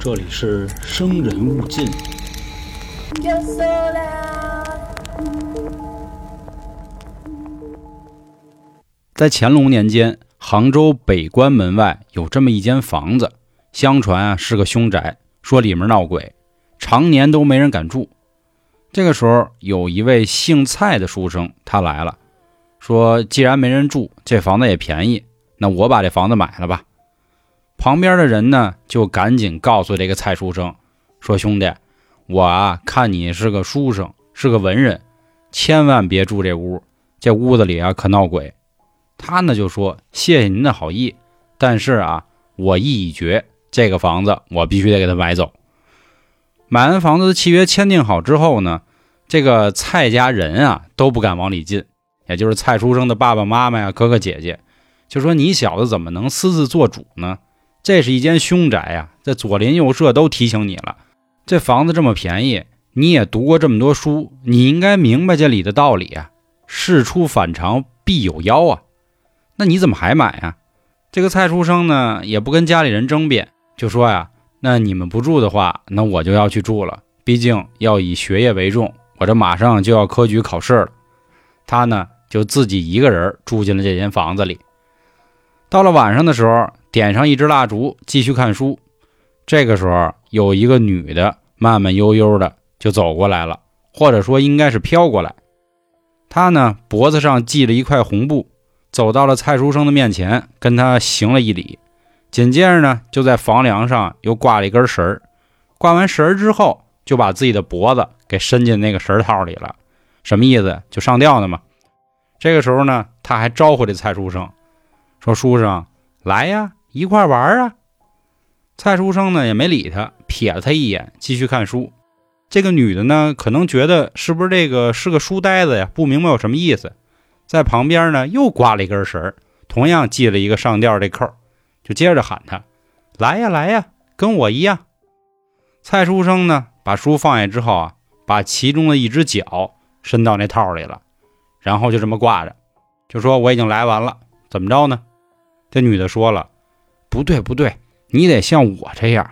这里是生人勿近。在乾隆年间，杭州北关门外有这么一间房子，相传啊是个凶宅，说里面闹鬼，常年都没人敢住。这个时候，有一位姓蔡的书生，他来了，说既然没人住，这房子也便宜，那我把这房子买了吧。旁边的人呢，就赶紧告诉这个蔡书生，说兄弟，我啊看你是个书生，是个文人，千万别住这屋，这屋子里啊可闹鬼。他呢就说谢谢您的好意，但是啊我意已决，这个房子我必须得给他买走。买完房子的契约签订好之后呢，这个蔡家人啊都不敢往里进，也就是蔡书生的爸爸妈妈呀、哥哥姐姐，就说你小子怎么能私自做主呢？这是一间凶宅呀，这左邻右舍都提醒你了，这房子这么便宜，你也读过这么多书，你应该明白这里的道理啊。事出反常必有妖啊，那你怎么还买呀？这个蔡书生呢也不跟家里人争辩，就说呀，那你们不住的话，那我就要去住了，毕竟要以学业为重，我这马上就要科举考试了。他呢就自己一个人住进了这间房子里。到了晚上的时候。点上一支蜡烛，继续看书。这个时候，有一个女的慢慢悠悠的就走过来了，或者说应该是飘过来。她呢，脖子上系了一块红布，走到了蔡书生的面前，跟他行了一礼。紧接着呢，就在房梁上又挂了一根绳儿。挂完绳儿之后，就把自己的脖子给伸进那个绳套里了。什么意思？就上吊呢嘛。这个时候呢，他还招呼这蔡书生，说：“书生，来呀。”一块玩啊！蔡书生呢也没理他，瞥了他一眼，继续看书。这个女的呢，可能觉得是不是这个是个书呆子呀？不明白有什么意思，在旁边呢又挂了一根绳同样系了一个上吊这扣，就接着喊他：“来呀来呀，跟我一样。”蔡书生呢把书放下之后啊，把其中的一只脚伸到那套里了，然后就这么挂着，就说：“我已经来完了，怎么着呢？”这女的说了。不对不对，你得像我这样。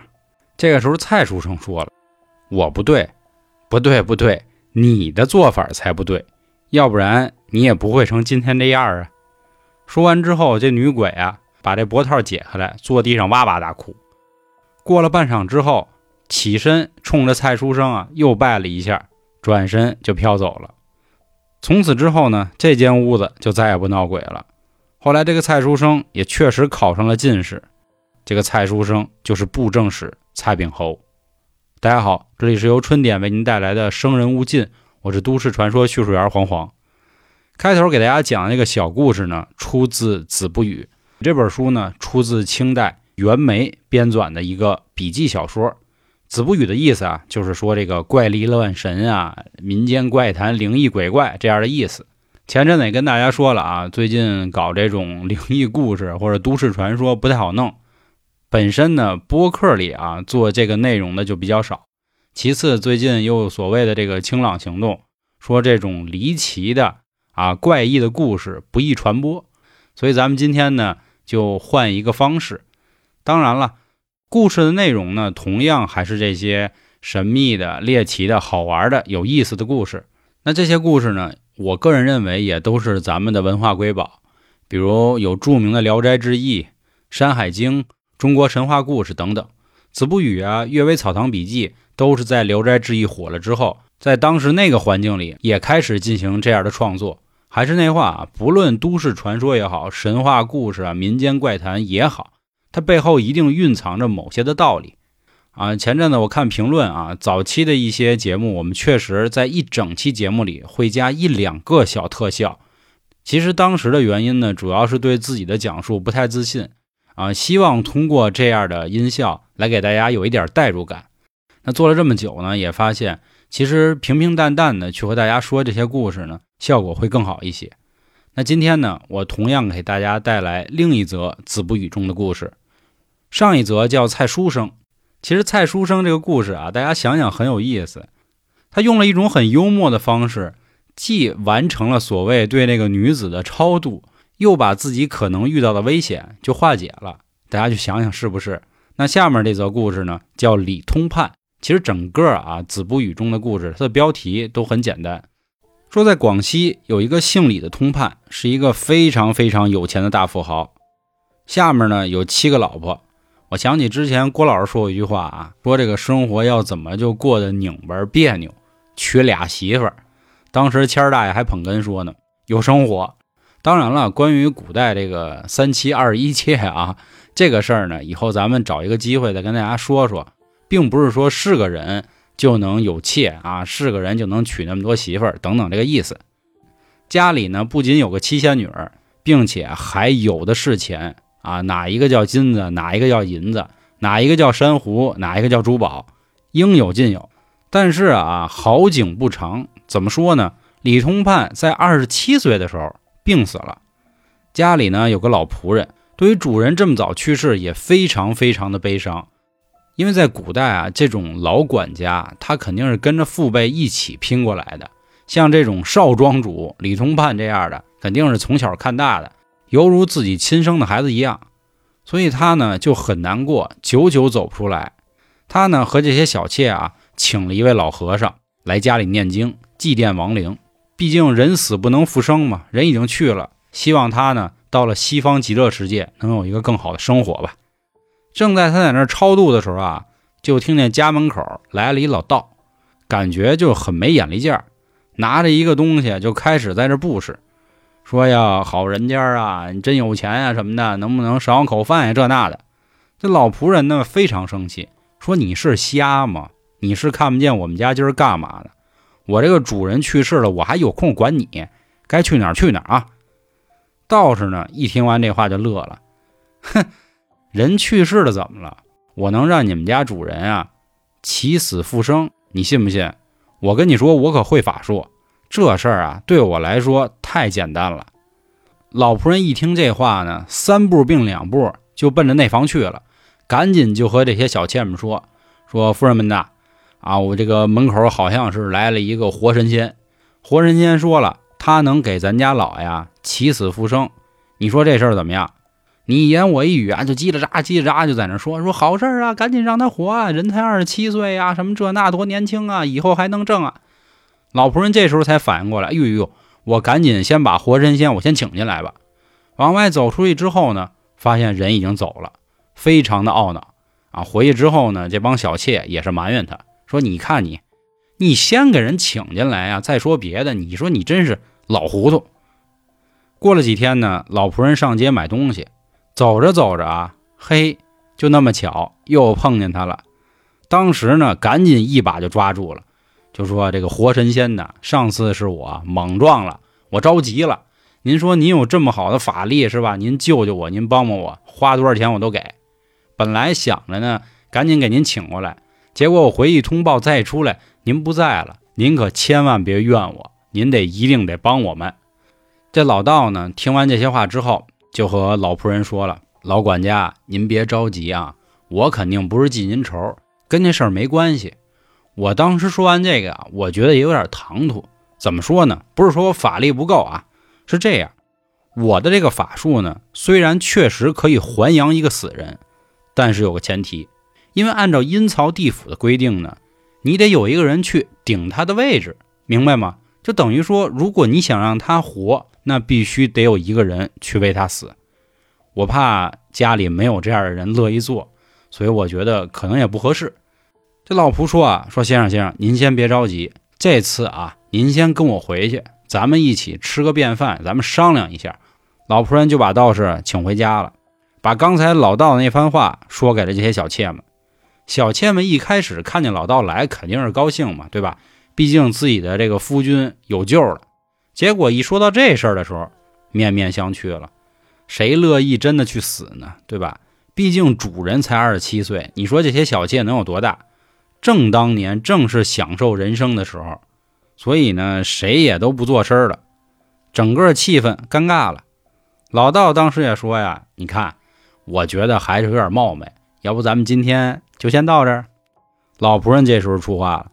这个时候，蔡书生说了：“我不对，不对不对，你的做法才不对，要不然你也不会成今天这样啊。”说完之后，这女鬼啊，把这脖套解下来，坐地上哇哇大哭。过了半晌之后，起身冲着蔡书生啊又拜了一下，转身就飘走了。从此之后呢，这间屋子就再也不闹鬼了。后来，这个蔡书生也确实考上了进士。这个蔡书生就是布政使蔡秉侯。大家好，这里是由春点为您带来的《生人勿近》，我是都市传说叙述员黄黄。开头给大家讲这个小故事呢，出自《子不语》这本书呢，出自清代袁枚编纂的一个笔记小说。《子不语》的意思啊，就是说这个怪力乱神啊，民间怪谈、灵异鬼怪这样的意思。前阵子也跟大家说了啊，最近搞这种灵异故事或者都市传说不太好弄。本身呢，播客里啊做这个内容的就比较少。其次，最近又所谓的这个清朗行动，说这种离奇的啊怪异的故事不易传播，所以咱们今天呢就换一个方式。当然了，故事的内容呢同样还是这些神秘的、猎奇的、好玩的、有意思的故事。那这些故事呢，我个人认为也都是咱们的文化瑰宝，比如有著名的《聊斋志异》《山海经》。中国神话故事等等，《子不语》啊，《阅微草堂笔记》都是在《聊斋志异》火了之后，在当时那个环境里也开始进行这样的创作。还是那话啊，不论都市传说也好，神话故事啊，民间怪谈也好，它背后一定蕴藏着某些的道理啊。前阵子我看评论啊，早期的一些节目，我们确实在一整期节目里会加一两个小特效。其实当时的原因呢，主要是对自己的讲述不太自信。啊，希望通过这样的音效来给大家有一点代入感。那做了这么久呢，也发现其实平平淡淡的去和大家说这些故事呢，效果会更好一些。那今天呢，我同样给大家带来另一则《子不语》中的故事。上一则叫蔡书生，其实蔡书生这个故事啊，大家想想很有意思。他用了一种很幽默的方式，既完成了所谓对那个女子的超度。又把自己可能遇到的危险就化解了，大家就想想是不是？那下面这则故事呢，叫李通判。其实整个啊《子不语》中的故事，它的标题都很简单，说在广西有一个姓李的通判，是一个非常非常有钱的大富豪。下面呢有七个老婆。我想起之前郭老师说过一句话啊，说这个生活要怎么就过得拧巴别扭，娶俩媳妇儿。当时谦儿大爷还捧哏说呢，有生活。当然了，关于古代这个三妻二一妾啊，这个事儿呢，以后咱们找一个机会再跟大家说说，并不是说是个人就能有妾啊，是个人就能娶那么多媳妇儿等等这个意思。家里呢不仅有个七仙女，并且还有的是钱啊，哪一个叫金子，哪一个叫银子，哪一个叫珊瑚，哪一个叫珠宝，应有尽有。但是啊，好景不长，怎么说呢？李通判在二十七岁的时候。病死了，家里呢有个老仆人，对于主人这么早去世也非常非常的悲伤，因为在古代啊，这种老管家他肯定是跟着父辈一起拼过来的，像这种少庄主李通判这样的，肯定是从小看大的，犹如自己亲生的孩子一样，所以他呢就很难过，久久走不出来。他呢和这些小妾啊，请了一位老和尚来家里念经，祭奠亡灵。毕竟人死不能复生嘛，人已经去了，希望他呢到了西方极乐世界能有一个更好的生活吧。正在他在那超度的时候啊，就听见家门口来了一老道，感觉就很没眼力见儿，拿着一个东西就开始在这布施，说呀好人家啊，你真有钱呀什么的，能不能赏我口饭呀这那的。这老仆人呢非常生气，说你是瞎吗？你是看不见我们家今儿干嘛的？我这个主人去世了，我还有空管你？该去哪儿去哪儿啊？道士呢，一听完这话就乐了，哼，人去世了怎么了？我能让你们家主人啊起死复生？你信不信？我跟你说，我可会法术，这事儿啊对我来说太简单了。老仆人一听这话呢，三步并两步就奔着内房去了，赶紧就和这些小妾们说：“说夫人们呐。”啊，我这个门口好像是来了一个活神仙，活神仙说了，他能给咱家老呀起死复生。你说这事儿怎么样？你一言我一语啊，就叽里喳叽里喳就在那说说好事啊，赶紧让他活啊，人才二十七岁呀，什么这那多年轻啊，以后还能挣啊。老仆人这时候才反应过来，哎呦呦，我赶紧先把活神仙我先请进来吧。往外走出去之后呢，发现人已经走了，非常的懊恼啊。回去之后呢，这帮小妾也是埋怨他。说你看你，你先给人请进来呀！再说别的，你说你真是老糊涂。过了几天呢，老仆人上街买东西，走着走着啊，嘿，就那么巧又碰见他了。当时呢，赶紧一把就抓住了，就说这个活神仙呐，上次是我莽撞了，我着急了。您说您有这么好的法力是吧？您救救我，您帮帮我，花多少钱我都给。本来想着呢，赶紧给您请过来。结果我回去通报再出来，您不在了，您可千万别怨我，您得一定得帮我们。这老道呢，听完这些话之后，就和老仆人说了：“老管家，您别着急啊，我肯定不是记您仇，跟这事儿没关系。我当时说完这个啊，我觉得也有点唐突。怎么说呢？不是说我法力不够啊，是这样，我的这个法术呢，虽然确实可以还阳一个死人，但是有个前提。”因为按照阴曹地府的规定呢，你得有一个人去顶他的位置，明白吗？就等于说，如果你想让他活，那必须得有一个人去为他死。我怕家里没有这样的人乐意做，所以我觉得可能也不合适。这老仆说啊，说先生先生，您先别着急，这次啊，您先跟我回去，咱们一起吃个便饭，咱们商量一下。老仆人就把道士请回家了，把刚才老道的那番话说给了这些小妾们。小妾们一开始看见老道来，肯定是高兴嘛，对吧？毕竟自己的这个夫君有救了。结果一说到这事儿的时候，面面相觑了。谁乐意真的去死呢？对吧？毕竟主人才二十七岁，你说这些小妾能有多大？正当年正是享受人生的时候，所以呢，谁也都不做声了，整个气氛尴尬了。老道当时也说呀：“你看，我觉得还是有点冒昧，要不咱们今天……”就先到这儿。老仆人这时候出话了：“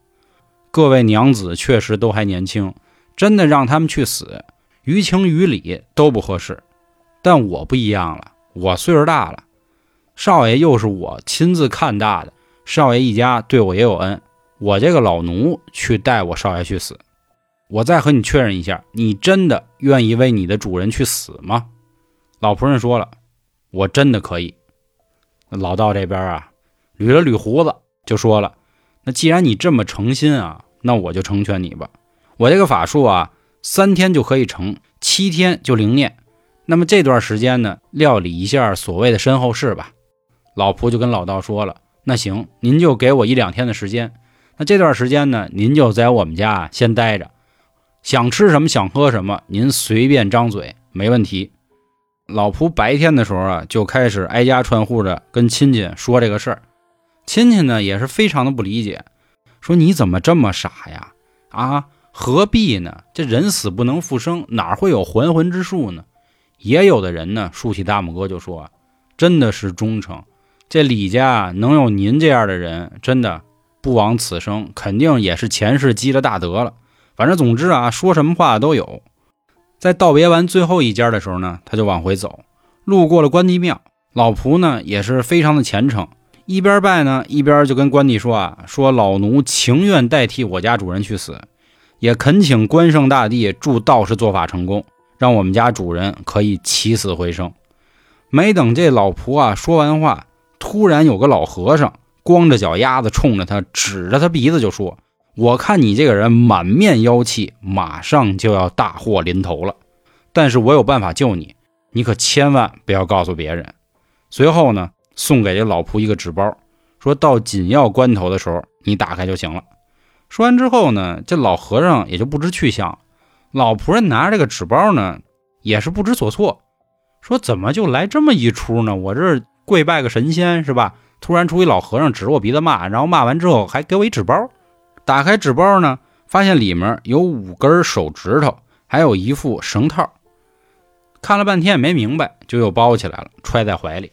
各位娘子确实都还年轻，真的让他们去死，于情于理都不合适。但我不一样了，我岁数大了，少爷又是我亲自看大的，少爷一家对我也有恩，我这个老奴去带我少爷去死。我再和你确认一下，你真的愿意为你的主人去死吗？老仆人说了，我真的可以。老道这边啊，捋了捋胡子，就说了：“那既然你这么诚心啊，那我就成全你吧。我这个法术啊，三天就可以成，七天就灵验。那么这段时间呢，料理一下所谓的身后事吧。”老仆就跟老道说了：“那行，您就给我一两天的时间。那这段时间呢，您就在我们家先待着，想吃什么，想喝什么，您随便张嘴，没问题。”老仆白天的时候啊，就开始挨家串户的跟亲戚说这个事儿。亲戚呢也是非常的不理解，说你怎么这么傻呀？啊，何必呢？这人死不能复生，哪会有还魂之术呢？也有的人呢竖起大拇哥就说：“真的是忠诚，这李家能有您这样的人，真的不枉此生，肯定也是前世积了大德了。反正总之啊，说什么话都有。”在道别完最后一家的时候呢，他就往回走，路过了关帝庙，老仆呢也是非常的虔诚，一边拜呢，一边就跟关帝说啊，说老奴情愿代替我家主人去死，也恳请关圣大帝助道士做法成功，让我们家主人可以起死回生。没等这老仆啊说完话，突然有个老和尚光着脚丫子冲着他指着他鼻子就说。我看你这个人满面妖气，马上就要大祸临头了。但是我有办法救你，你可千万不要告诉别人。随后呢，送给这老仆一个纸包，说到紧要关头的时候，你打开就行了。说完之后呢，这老和尚也就不知去向。老仆人拿着这个纸包呢，也是不知所措，说怎么就来这么一出呢？我这跪拜个神仙是吧？突然出一老和尚指着我鼻子骂，然后骂完之后还给我一纸包。打开纸包呢，发现里面有五根手指头，还有一副绳套。看了半天也没明白，就又包起来了，揣在怀里。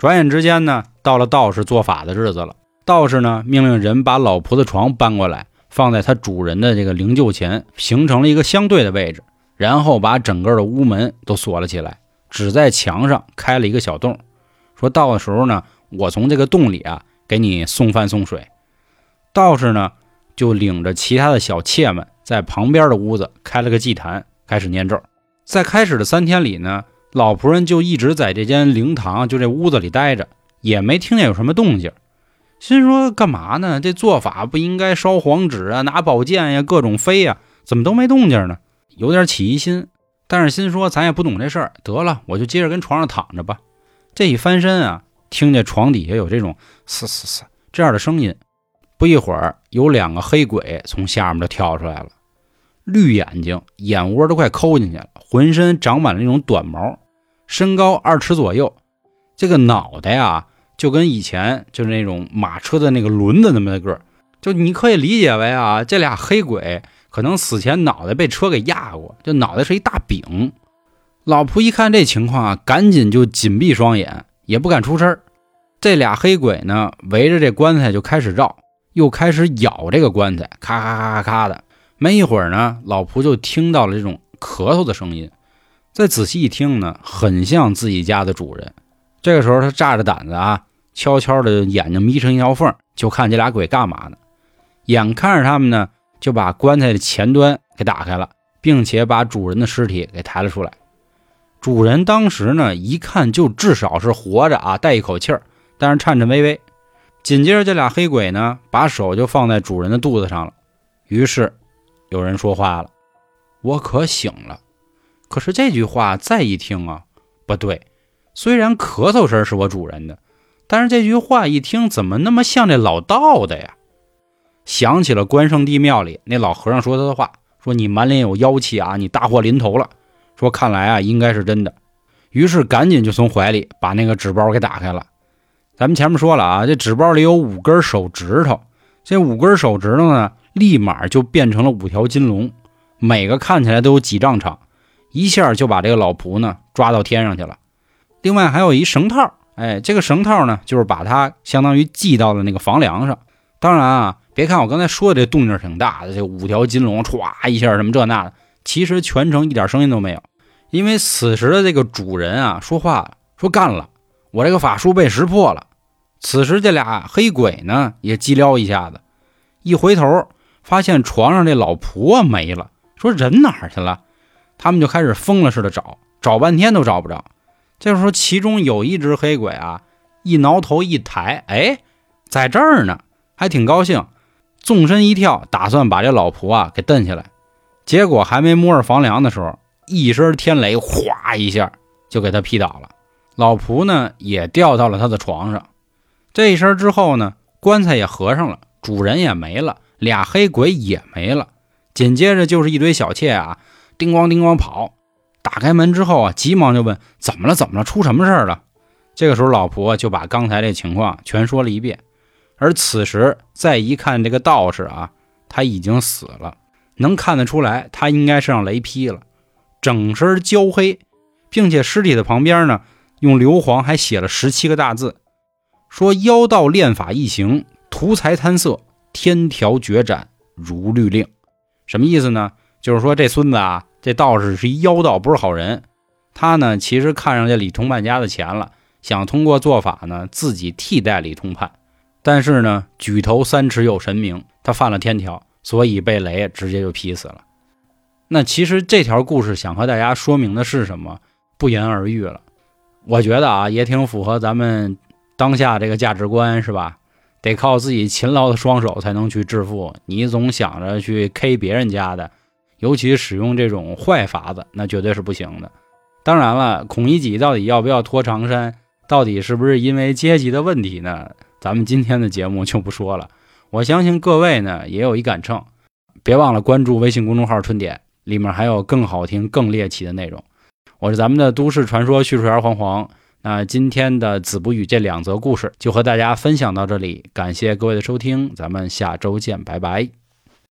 转眼之间呢，到了道士做法的日子了。道士呢，命令人把老婆的床搬过来，放在他主人的这个灵柩前，形成了一个相对的位置。然后把整个的屋门都锁了起来，只在墙上开了一个小洞。说到的时候呢，我从这个洞里啊，给你送饭送水。道士呢。就领着其他的小妾们，在旁边的屋子开了个祭坛，开始念咒。在开始的三天里呢，老仆人就一直在这间灵堂，就这屋子里待着，也没听见有什么动静。心说干嘛呢？这做法不应该烧黄纸啊，拿宝剑呀，各种飞呀，怎么都没动静呢？有点起疑心。但是心说咱也不懂这事儿，得了，我就接着跟床上躺着吧。这一翻身啊，听见床底下有这种嘶嘶嘶这样的声音。不一会儿，有两个黑鬼从下面就跳出来了，绿眼睛，眼窝都快抠进去了，浑身长满了那种短毛，身高二尺左右，这个脑袋呀，就跟以前就是那种马车的那个轮子那么个儿，就你可以理解为啊，这俩黑鬼可能死前脑袋被车给压过，这脑袋是一大饼。老仆一看这情况啊，赶紧就紧闭双眼，也不敢出声。这俩黑鬼呢，围着这棺材就开始绕。又开始咬这个棺材，咔咔咔咔咔的。没一会儿呢，老仆就听到了这种咳嗽的声音。再仔细一听呢，很像自己家的主人。这个时候他炸着胆子啊，悄悄的眼睛眯成一条缝，就看这俩鬼干嘛呢？眼看着他们呢，就把棺材的前端给打开了，并且把主人的尸体给抬了出来。主人当时呢，一看就至少是活着啊，带一口气儿，但是颤颤巍巍。紧接着，这俩黑鬼呢，把手就放在主人的肚子上了。于是，有人说话了：“我可醒了。”可是这句话再一听啊，不对。虽然咳嗽声是我主人的，但是这句话一听，怎么那么像这老道的呀？想起了关圣帝庙里那老和尚说他的话：“说你满脸有妖气啊，你大祸临头了。”说看来啊，应该是真的。于是赶紧就从怀里把那个纸包给打开了。咱们前面说了啊，这纸包里有五根手指头，这五根手指头呢，立马就变成了五条金龙，每个看起来都有几丈长，一下就把这个老仆呢抓到天上去了。另外还有一绳套，哎，这个绳套呢，就是把它相当于系到了那个房梁上。当然啊，别看我刚才说的这动静挺大的，这五条金龙歘一下什么这那的，其实全程一点声音都没有，因为此时的这个主人啊说话了，说干了。我这个法术被识破了。此时这俩黑鬼呢也急撩一下子，一回头发现床上这老仆啊没了，说人哪儿去了？他们就开始疯了似的找，找半天都找不着。这时候其中有一只黑鬼啊，一挠头一抬，哎，在这儿呢，还挺高兴，纵身一跳，打算把这老仆啊给蹬下来。结果还没摸着房梁的时候，一声天雷，哗一下就给他劈倒了。老仆呢也掉到了他的床上。这一声之后呢，棺材也合上了，主人也没了，俩黑鬼也没了。紧接着就是一堆小妾啊。叮咣叮咣跑，打开门之后啊，急忙就问怎么了？怎么了？出什么事儿了？这个时候，老婆就把刚才这情况全说了一遍。而此时再一看这个道士啊，他已经死了，能看得出来他应该是让雷劈了，整身焦黑，并且尸体的旁边呢，用硫磺还写了十七个大字，说妖道炼法一行，图财贪色，天条决斩如律令。什么意思呢？就是说这孙子啊。这道士是一妖道，不是好人。他呢，其实看上这李通判家的钱了，想通过做法呢，自己替代李通判。但是呢，举头三尺有神明，他犯了天条，所以被雷直接就劈死了。那其实这条故事想和大家说明的是什么？不言而喻了。我觉得啊，也挺符合咱们当下这个价值观，是吧？得靠自己勤劳的双手才能去致富。你总想着去 K 别人家的。尤其使用这种坏法子，那绝对是不行的。当然了，孔乙己到底要不要脱长衫，到底是不是因为阶级的问题呢？咱们今天的节目就不说了。我相信各位呢也有一杆秤，别忘了关注微信公众号“春点”，里面还有更好听、更猎奇的内容。我是咱们的都市传说叙述员黄黄。那今天的子不语这两则故事就和大家分享到这里，感谢各位的收听，咱们下周见，拜拜。